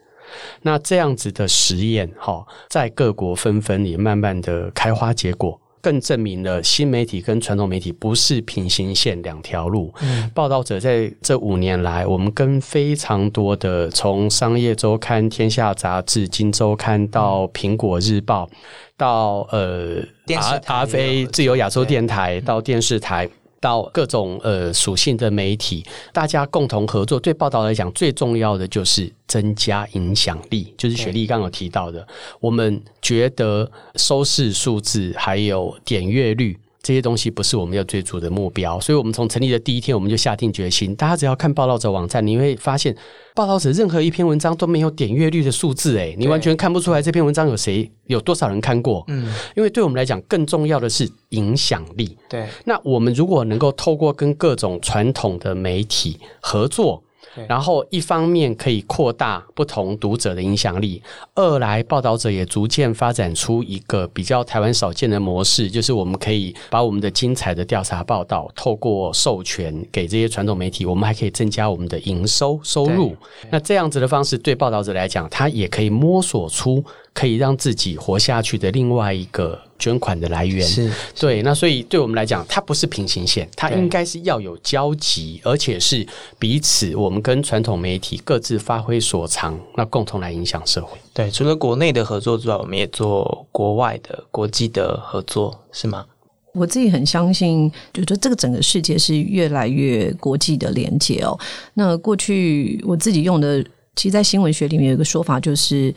那这样子的实验，哈，在各国纷纷也慢慢的开花结果，更证明了新媒体跟传统媒体不是平行线两条路。报道者在这五年来，我们跟非常多的从商业周刊、天下杂志、金周刊到苹果日报，到呃阿阿飞自由亚洲电台，到电视台。到各种呃属性的媒体，大家共同合作，对报道来讲最重要的就是增加影响力。就是雪莉刚有提到的，我们觉得收视数字还有点阅率。这些东西不是我们要追逐的目标，所以我们从成立的第一天，我们就下定决心。大家只要看报道者网站，你会发现报道者任何一篇文章都没有点阅率的数字，哎，你完全看不出来这篇文章有谁有多少人看过。嗯，因为对我们来讲，更重要的是影响力。对，那我们如果能够透过跟各种传统的媒体合作。然后一方面可以扩大不同读者的影响力，二来报道者也逐渐发展出一个比较台湾少见的模式，就是我们可以把我们的精彩的调查报道透过授权给这些传统媒体，我们还可以增加我们的营收收入。那这样子的方式对报道者来讲，他也可以摸索出。可以让自己活下去的另外一个捐款的来源是对，那所以对我们来讲，它不是平行线，它应该是要有交集，而且是彼此我们跟传统媒体各自发挥所长，那共同来影响社会。对，除了国内的合作之外，我们也做国外的国际的合作，是吗？我自己很相信，就说这个整个世界是越来越国际的连接哦。那过去我自己用的，其实，在新闻学里面有一个说法，就是。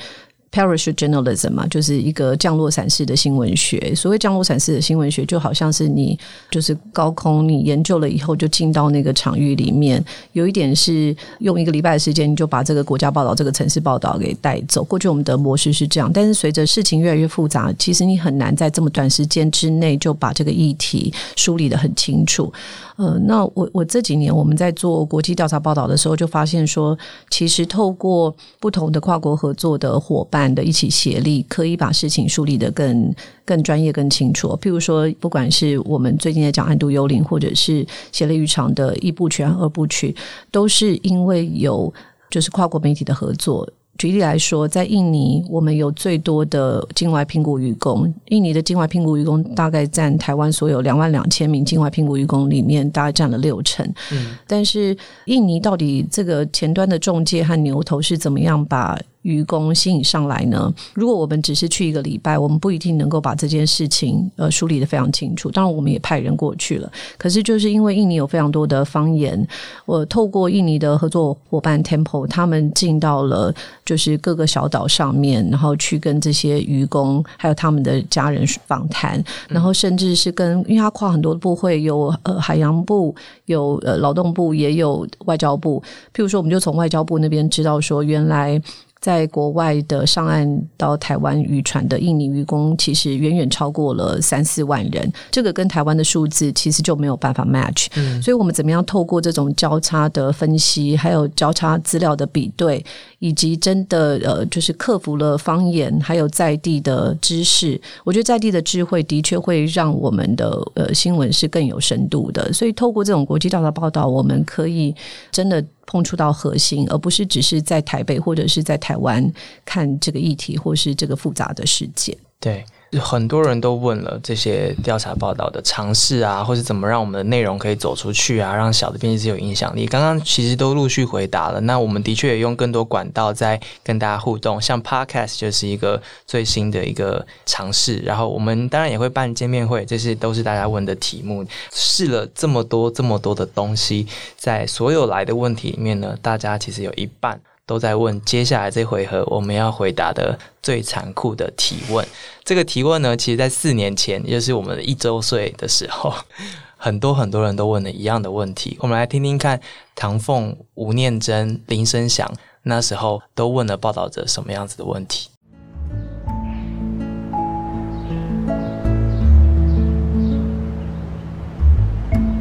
Parachute journalism 嘛，就是一个降落伞式的新闻学。所谓降落伞式的新闻学，就好像是你就是高空，你研究了以后就进到那个场域里面。有一点是用一个礼拜的时间，你就把这个国家报道、这个城市报道给带走。过去我们的模式是这样，但是随着事情越来越复杂，其实你很难在这么短时间之内就把这个议题梳理的很清楚。呃，那我我这几年我们在做国际调查报道的时候，就发现说，其实透过不同的跨国合作的伙伴的一起协力，可以把事情梳理的更更专业、更清楚。譬如说，不管是我们最近在讲《暗度幽灵》，或者是《血泪渔场》的一部曲、二部曲，都是因为有就是跨国媒体的合作。举例来说，在印尼，我们有最多的境外聘雇渔工。印尼的境外聘雇渔工大概占台湾所有两万两千名境外聘雇渔工里面，大概占了六成。嗯，但是印尼到底这个前端的中介和牛头是怎么样把？愚公吸引上来呢？如果我们只是去一个礼拜，我们不一定能够把这件事情呃梳理的非常清楚。当然，我们也派人过去了。可是，就是因为印尼有非常多的方言，我透过印尼的合作伙伴 Temple，他们进到了就是各个小岛上面，然后去跟这些愚公还有他们的家人访谈，然后甚至是跟，因为他跨很多部会，有呃海洋部，有呃劳动部，也有外交部。譬如说，我们就从外交部那边知道说，原来。在国外的上岸到台湾渔船的印尼渔工，其实远远超过了三四万人。这个跟台湾的数字其实就没有办法 match。嗯，所以我们怎么样透过这种交叉的分析，还有交叉资料的比对，以及真的呃，就是克服了方言，还有在地的知识。我觉得在地的智慧的确会让我们的呃新闻是更有深度的。所以透过这种国际调查报道，我们可以真的。碰触到核心，而不是只是在台北或者是在台湾看这个议题，或是这个复杂的世界。对。很多人都问了这些调查报道的尝试啊，或是怎么让我们的内容可以走出去啊，让小的编辑有影响力。刚刚其实都陆续回答了。那我们的确也用更多管道在跟大家互动，像 Podcast 就是一个最新的一个尝试。然后我们当然也会办见面会，这些都是大家问的题目。试了这么多这么多的东西，在所有来的问题里面呢，大家其实有一半。都在问接下来这回合我们要回答的最残酷的提问。这个提问呢，其实在四年前，也就是我们一周岁的时候，很多很多人都问了一样的问题。我们来听听看，唐凤、吴念真、林声祥那时候都问了报道者什么样子的问题。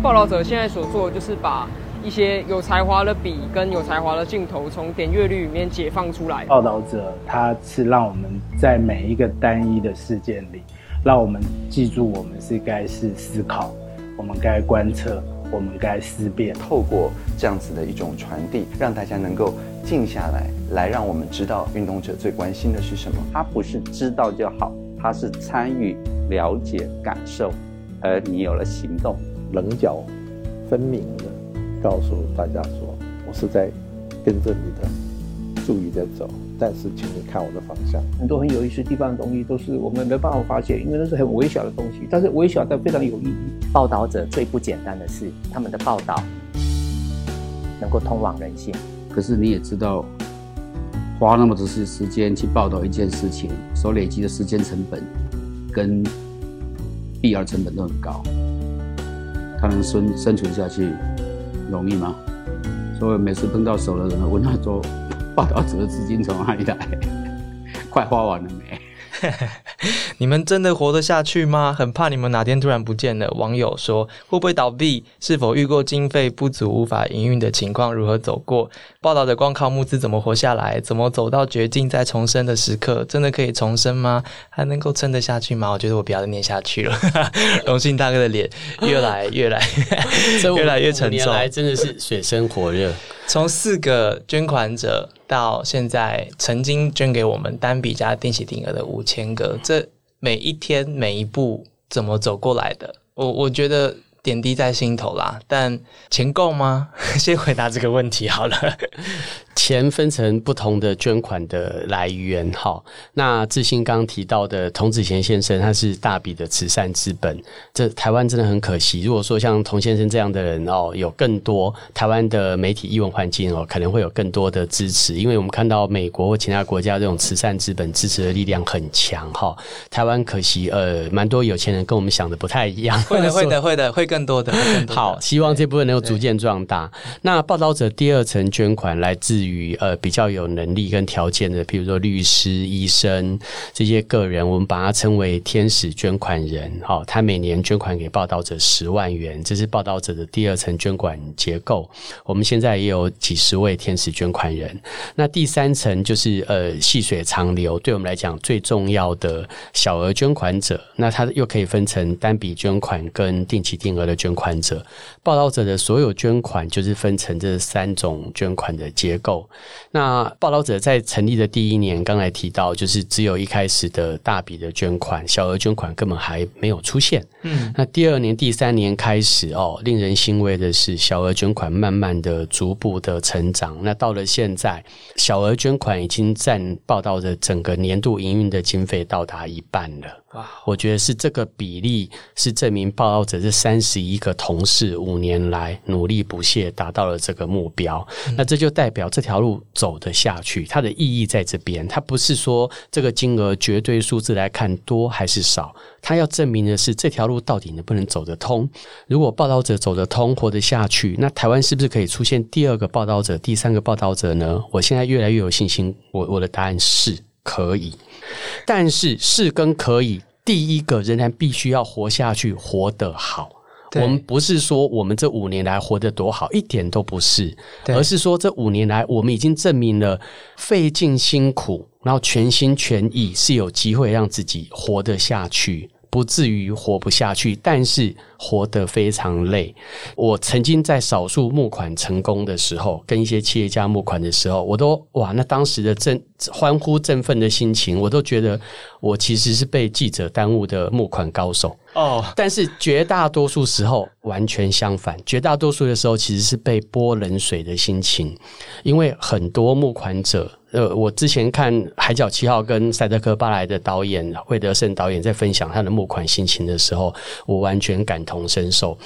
报道者现在所做的就是把。一些有才华的笔跟有才华的镜头，从点阅率里面解放出来。报道者，他是让我们在每一个单一的事件里，让我们记住我们是该是思考，我们该观测，我们该思辨。透过这样子的一种传递，让大家能够静下来，来让我们知道运动者最关心的是什么。他不是知道就好，他是参与、了解、感受，而你有了行动，棱角分明的。告诉大家说，我是在跟着你的，注意在走，但是请你看我的方向。很多很有意思地方的东西都是我们没办法发现，因为那是很微小的东西，但是微小但非常有意义。报道者最不简单的是，他们的报道能够通往人性。可是你也知道，花那么多时时间去报道一件事情，所累积的时间成本跟必要成本都很高，他能生生存下去。容易吗？所以每次碰到熟的人，问他说：“报道纸的资金从哪里来？快花完了没？” 你们真的活得下去吗？很怕你们哪天突然不见了。网友说会不会倒闭？是否遇过经费不足无法营运的情况？如何走过？报道的光靠募资怎么活下来？怎么走到绝境再重生的时刻？真的可以重生吗？还能够撑得下去吗？我觉得我不要再念下去了。荣幸大哥的脸越来越来越来越沉重，来真的是水深火热。从四个捐款者到现在曾经捐给我们单笔加定期定额的五千个，这每一天每一步怎么走过来的？我我觉得点滴在心头啦。但钱够吗？先回答这个问题好了。钱分成不同的捐款的来源，哈。那志兴刚提到的童子贤先生，他是大笔的慈善资本，这台湾真的很可惜。如果说像童先生这样的人哦，有更多台湾的媒体译文环境哦，可能会有更多的支持，因为我们看到美国或其他国家这种慈善资本支持的力量很强，哈。台湾可惜呃，蛮多有钱人跟我们想的不太一样，会的，会的，会的，会更多的。好，希望这部分能够逐渐壮大。那报道者第二层捐款来自于呃比较有能力跟条件的，比如说律师、医生这些个人，我们把它称为天使捐款人。好，他每年捐款给报道者十万元，这是报道者的第二层捐款结构。我们现在也有几十位天使捐款人。那第三层就是呃细水长流，对我们来讲最重要的小额捐款者。那它又可以分成单笔捐款跟定期定额的捐款者。报道者的所有捐款就是分成这三种捐款的结构。那报道者在成立的第一年，刚才提到，就是只有一开始的大笔的捐款，小额捐款根本还没有出现。嗯，那第二年、第三年开始哦，令人欣慰的是，小额捐款慢慢的、逐步的成长。那到了现在，小额捐款已经占报道的整个年度营运的经费到达一半了。哇，我觉得是这个比例是证明报道者这三十一个同事五年来努力不懈，达到了这个目标。那这就代表这条路走得下去，它的意义在这边。它不是说这个金额绝对数字来看多还是少，它要证明的是这条路到底能不能走得通。如果报道者走得通，活得下去，那台湾是不是可以出现第二个报道者、第三个报道者呢？我现在越来越有信心。我我的答案是可以。但是是跟可以，第一个仍然必须要活下去，活得好。我们不是说我们这五年来活得多好，一点都不是，而是说这五年来我们已经证明了费尽辛苦，然后全心全意是有机会让自己活得下去。不至于活不下去，但是活得非常累。我曾经在少数募款成功的时候，跟一些企业家募款的时候，我都哇，那当时的振欢呼振奋的心情，我都觉得我其实是被记者耽误的募款高手哦。但是绝大多数时候完全相反，绝大多数的时候其实是被泼冷水的心情，因为很多募款者。呃，我之前看《海角七号》跟赛德克巴莱的导演惠德胜导演在分享他的募款心情的时候，我完全感同身受。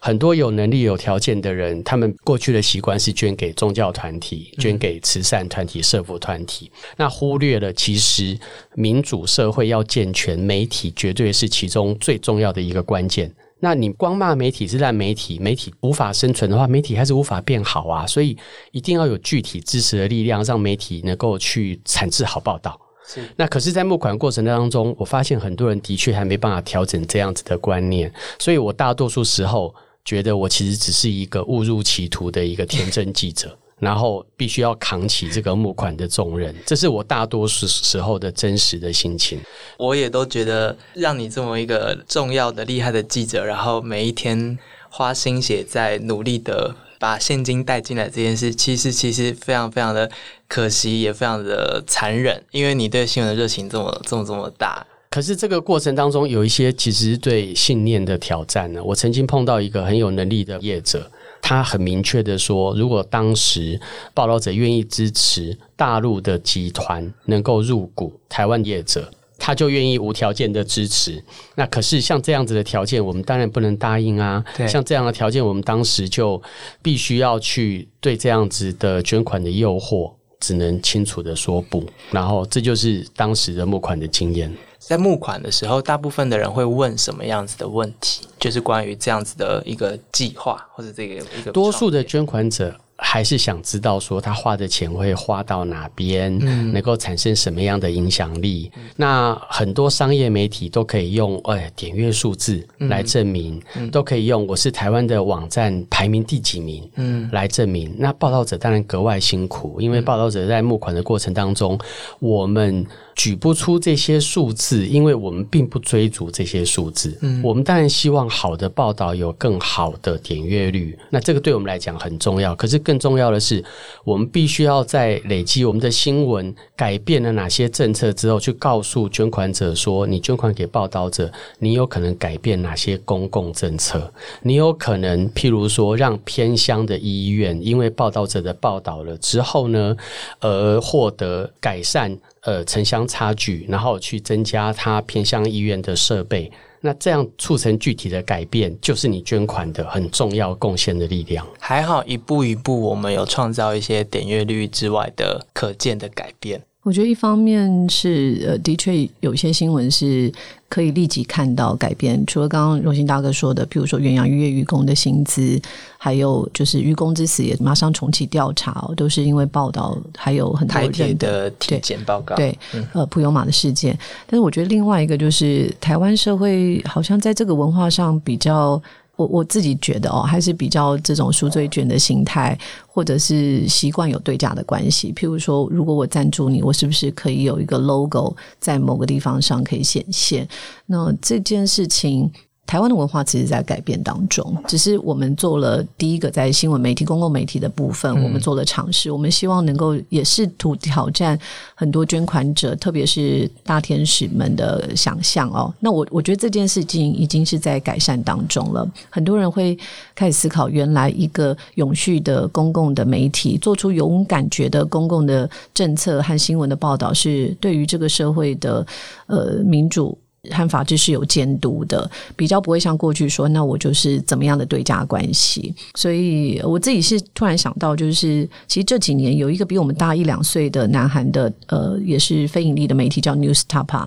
很多有能力、有条件的人，他们过去的习惯是捐给宗教团体、捐给慈善团体、社福团体，那忽略了其实民主社会要健全，媒体绝对是其中最重要的一个关键。那你光骂媒体是烂媒体，媒体无法生存的话，媒体还是无法变好啊。所以一定要有具体支持的力量，让媒体能够去产制好报道。是。那可是，在募款过程当中，我发现很多人的确还没办法调整这样子的观念。所以我大多数时候觉得，我其实只是一个误入歧途的一个天真记者。然后必须要扛起这个募款的重任，这是我大多数时候的真实的心情。我也都觉得，让你这么一个重要的、厉害的记者，然后每一天花心血在努力的把现金带进来这件事，其实其实非常非常的可惜，也非常的残忍。因为你对新闻的热情这么这么这么大，可是这个过程当中有一些其实对信念的挑战呢。我曾经碰到一个很有能力的业者。他很明确的说，如果当时报道者愿意支持大陆的集团能够入股台湾业者，他就愿意无条件的支持。那可是像这样子的条件，我们当然不能答应啊。像这样的条件，我们当时就必须要去对这样子的捐款的诱惑，只能清楚的说不。然后这就是当时的募款的经验。在募款的时候，大部分的人会问什么样子的问题？就是关于这样子的一个计划，或者这个一个多数的捐款者。还是想知道说他花的钱会花到哪边，能够产生什么样的影响力？那很多商业媒体都可以用哎点阅数字来证明，都可以用我是台湾的网站排名第几名，嗯，来证明。那报道者当然格外辛苦，因为报道者在募款的过程当中，我们举不出这些数字，因为我们并不追逐这些数字。嗯，我们当然希望好的报道有更好的点阅率，那这个对我们来讲很重要。可是更更重要的是，我们必须要在累积我们的新闻改变了哪些政策之后，去告诉捐款者说，你捐款给报道者，你有可能改变哪些公共政策，你有可能譬如说让偏乡的医院因为报道者的报道了之后呢，而获得改善呃城乡差距，然后去增加它偏向医院的设备。那这样促成具体的改变，就是你捐款的很重要贡献的力量。还好一步一步，我们有创造一些点阅率之外的可见的改变。我觉得一方面是呃，的确有些新闻是可以立即看到改变。除了刚刚荣兴大哥说的，比如说远洋渔业渔工的薪资，还有就是渔工之死也马上重启调查，都是因为报道还有很多人的体检报告。对，呃，普悠马的事件。但是我觉得另外一个就是台湾社会好像在这个文化上比较。我我自己觉得哦，还是比较这种赎罪券的心态，或者是习惯有对价的关系。譬如说，如果我赞助你，我是不是可以有一个 logo 在某个地方上可以显现？那这件事情。台湾的文化其实，在改变当中，只是我们做了第一个在新闻媒体、公共媒体的部分，我们做了尝试。我们希望能够也试图挑战很多捐款者，特别是大天使们的想象哦。那我我觉得这件事情已经是在改善当中了。很多人会开始思考，原来一个永续的公共的媒体，做出勇敢觉的公共的政策和新闻的报道，是对于这个社会的呃民主。和法治是有监督的，比较不会像过去说，那我就是怎么样的对价关系。所以我自己是突然想到，就是其实这几年有一个比我们大一两岁的南韩的呃，也是非盈利的媒体叫 News Tap。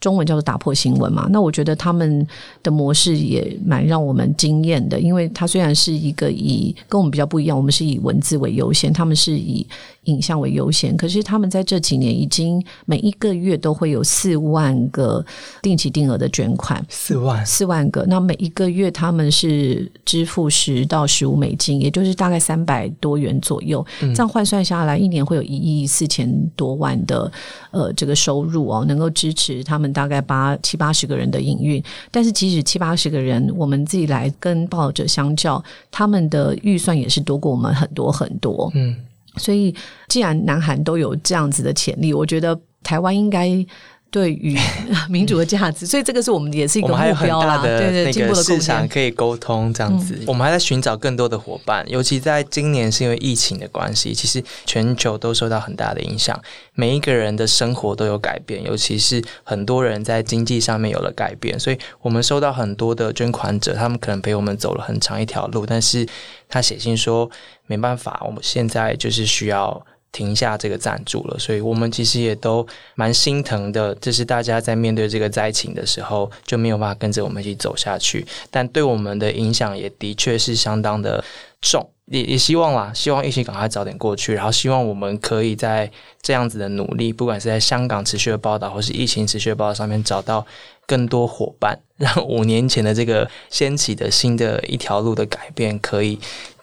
中文叫做打破新闻嘛？那我觉得他们的模式也蛮让我们惊艳的，因为它虽然是一个以跟我们比较不一样，我们是以文字为优先，他们是以影像为优先。可是他们在这几年已经每一个月都会有四万个定期定额的捐款，四万四万个。那每一个月他们是支付十到十五美金，也就是大概三百多元左右。这样换算下来，一年会有一亿四千多万的呃这个收入哦，能够支持他们。大概八七八十个人的营运，但是即使七八十个人，我们自己来跟报道者相较，他们的预算也是多过我们很多很多。嗯，所以既然南韩都有这样子的潜力，我觉得台湾应该。对于 民主的价值，所以这个是我们也是一个目标啦。对对，那个市场可以沟通这样子，我们还在寻找更多的伙伴。尤其在今年是因为疫情的关系，其实全球都受到很大的影响，每一个人的生活都有改变，尤其是很多人在经济上面有了改变。所以我们收到很多的捐款者，他们可能陪我们走了很长一条路，但是他写信说没办法，我们现在就是需要。停下这个赞助了，所以我们其实也都蛮心疼的。这是大家在面对这个灾情的时候就没有办法跟着我们一起走下去，但对我们的影响也的确是相当的重。也也希望啦，希望疫情赶快早点过去，然后希望我们可以在这样子的努力，不管是在香港持续的报道，或是疫情持续的报道上面，找到更多伙伴，让五年前的这个掀起的新的一条路的改变可以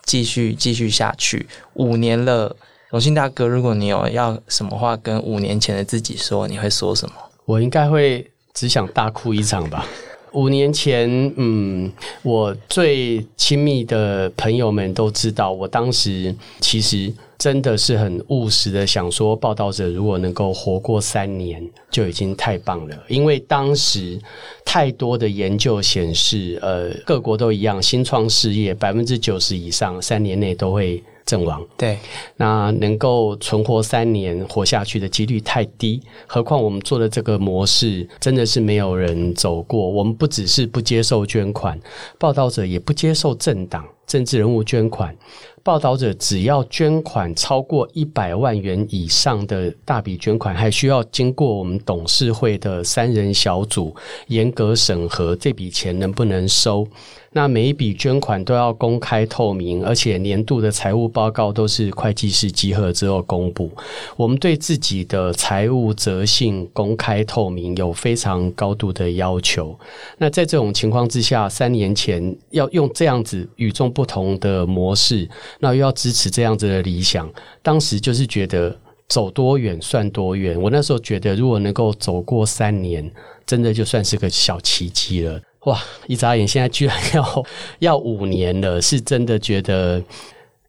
继续继续下去。五年了。荣幸大哥，如果你有要什么话跟五年前的自己说，你会说什么？我应该会只想大哭一场吧。五年前，嗯，我最亲密的朋友们都知道，我当时其实真的是很务实的想说，报道者如果能够活过三年，就已经太棒了。因为当时太多的研究显示，呃，各国都一样，新创事业百分之九十以上三年内都会。阵亡，对，那能够存活三年活下去的几率太低，何况我们做的这个模式真的是没有人走过。我们不只是不接受捐款，报道者也不接受政党、政治人物捐款。报道者只要捐款超过一百万元以上的大笔捐款，还需要经过我们董事会的三人小组严格审核，这笔钱能不能收。那每一笔捐款都要公开透明，而且年度的财务报告都是会计师集合之后公布。我们对自己的财务责信公开透明有非常高度的要求。那在这种情况之下，三年前要用这样子与众不同的模式，那又要支持这样子的理想，当时就是觉得走多远算多远。我那时候觉得，如果能够走过三年，真的就算是个小奇迹了。哇！一眨眼，现在居然要要五年了，是真的觉得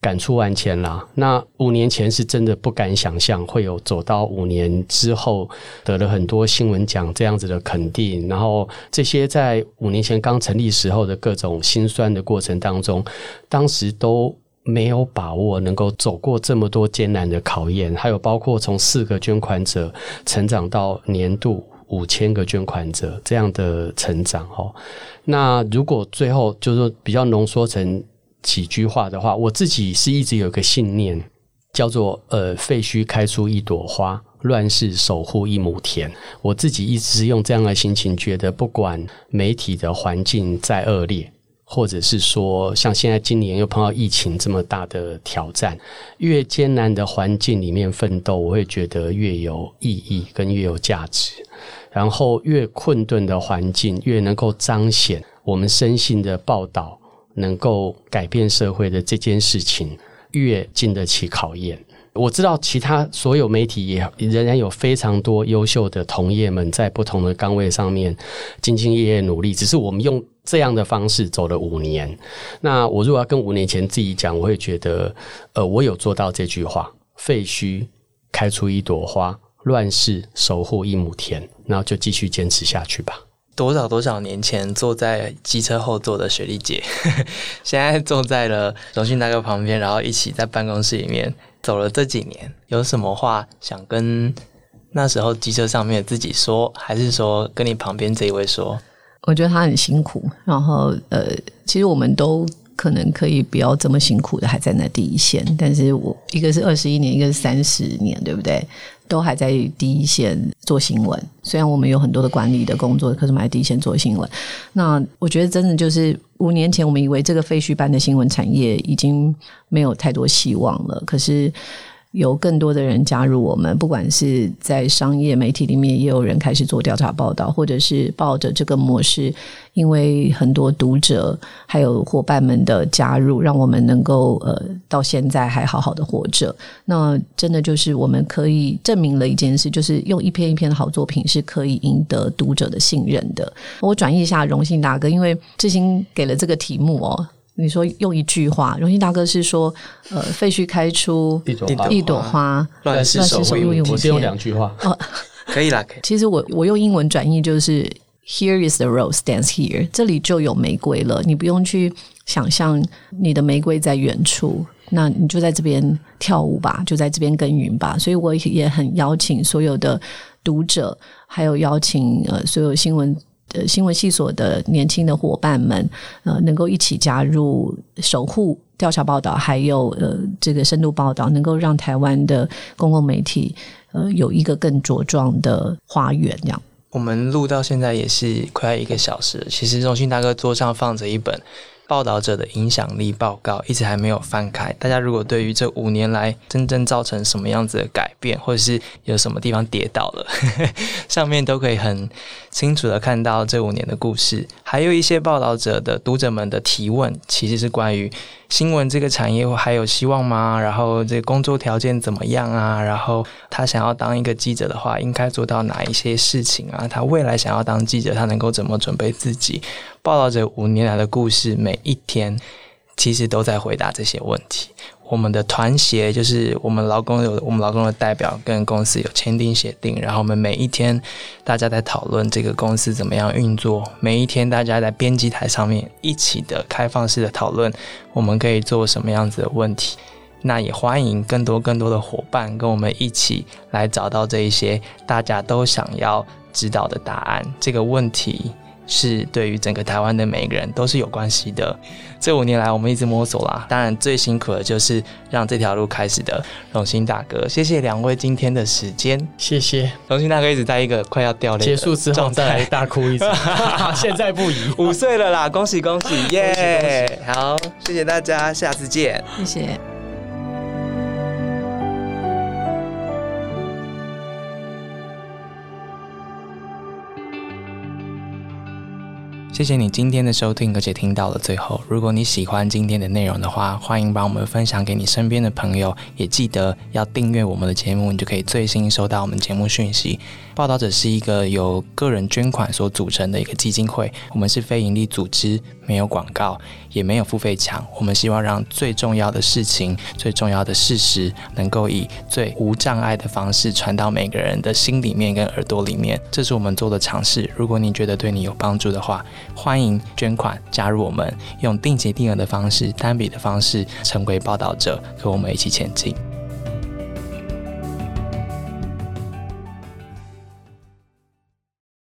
感触万千啦。那五年前是真的不敢想象会有走到五年之后得了很多新闻奖这样子的肯定，然后这些在五年前刚成立时候的各种辛酸的过程当中，当时都没有把握能够走过这么多艰难的考验，还有包括从四个捐款者成长到年度。五千个捐款者这样的成长哦，那如果最后就是说比较浓缩成几句话的话，我自己是一直有个信念，叫做呃废墟开出一朵花，乱世守护一亩田。我自己一直是用这样的心情，觉得不管媒体的环境再恶劣，或者是说像现在今年又碰到疫情这么大的挑战，越艰难的环境里面奋斗，我会觉得越有意义跟越有价值。然后越困顿的环境，越能够彰显我们深信的报道能够改变社会的这件事情，越经得起考验。我知道其他所有媒体也仍然有非常多优秀的同业们在不同的岗位上面兢兢业业努力，只是我们用这样的方式走了五年。那我如果要跟五年前自己讲，我会觉得，呃，我有做到这句话：废墟开出一朵花。乱世守护一亩田，然后就继续坚持下去吧。多少多少年前坐在机车后座的雪莉姐，现在坐在了荣信大哥旁边，然后一起在办公室里面走了这几年，有什么话想跟那时候机车上面自己说，还是说跟你旁边这一位说？我觉得他很辛苦，然后呃，其实我们都。可能可以不要这么辛苦的还在那第一线，但是我一个是二十一年，一个是三十年，对不对？都还在第一线做新闻。虽然我们有很多的管理的工作，可是我们在第一线做新闻。那我觉得真的就是五年前我们以为这个废墟般的新闻产业已经没有太多希望了，可是。有更多的人加入我们，不管是在商业媒体里面，也有人开始做调查报道，或者是抱着这个模式，因为很多读者还有伙伴们的加入，让我们能够呃到现在还好好的活着。那真的就是我们可以证明了一件事，就是用一篇一篇的好作品是可以赢得读者的信任的。我转译一下，荣幸大哥，因为志兴给了这个题目哦。你说用一句话，荣幸大哥是说，呃，废墟开出一朵花，一朵花，乱世守护一亩田。用两句话，哦，可以啦。可以其实我我用英文转译就是，Here is the rose dance here，这里就有玫瑰了。你不用去想象你的玫瑰在远处，那你就在这边跳舞吧，就在这边耕耘吧。所以我也很邀请所有的读者，还有邀请呃所有新闻。呃，新闻系所的年轻的伙伴们，呃，能够一起加入守护调查报道，还有呃这个深度报道，能够让台湾的公共媒体呃有一个更茁壮的花园。这样，我们录到现在也是快一个小时。其实荣幸大哥桌上放着一本。报道者的影响力报告一直还没有翻开。大家如果对于这五年来真正造成什么样子的改变，或者是有什么地方跌倒了，上面都可以很清楚的看到这五年的故事。还有一些报道者的读者们的提问，其实是关于。新闻这个产业还有希望吗？然后这工作条件怎么样啊？然后他想要当一个记者的话，应该做到哪一些事情啊？他未来想要当记者，他能够怎么准备自己？报道这五年来的故事，每一天其实都在回答这些问题。我们的团协就是我们劳工有我们劳工的代表跟公司有签订协定，然后我们每一天大家在讨论这个公司怎么样运作，每一天大家在编辑台上面一起的开放式的讨论，我们可以做什么样子的问题？那也欢迎更多更多的伙伴跟我们一起来找到这一些大家都想要知道的答案。这个问题。是对于整个台湾的每一个人都是有关系的。这五年来，我们一直摸索啦。当然，最辛苦的就是让这条路开始的荣兴大哥。谢谢两位今天的时间，谢谢荣兴大哥一直在一个快要掉泪结束之后再来大哭一次。现在不宜，五岁了啦，恭喜恭喜耶！好，谢谢大家，下次见，谢谢。谢谢你今天的收听，而且听到了最后。如果你喜欢今天的内容的话，欢迎把我们分享给你身边的朋友，也记得要订阅我们的节目，你就可以最新收到我们节目讯息。报道者是一个由个人捐款所组成的一个基金会，我们是非营利组织，没有广告，也没有付费墙。我们希望让最重要的事情、最重要的事实，能够以最无障碍的方式传到每个人的心里面跟耳朵里面。这是我们做的尝试。如果你觉得对你有帮助的话，欢迎捐款加入我们，用定期定额的方式、单笔的方式成为报道者，和我们一起前进。